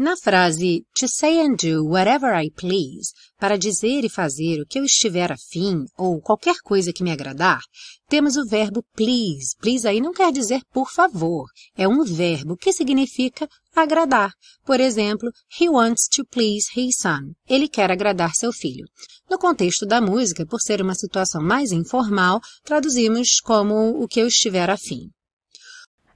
Na frase to say and do whatever I please, para dizer e fazer o que eu estiver afim ou qualquer coisa que me agradar, temos o verbo please. Please aí não quer dizer por favor, é um verbo que significa agradar. Por exemplo, he wants to please his son. Ele quer agradar seu filho. No contexto da música, por ser uma situação mais informal, traduzimos como o que eu estiver afim.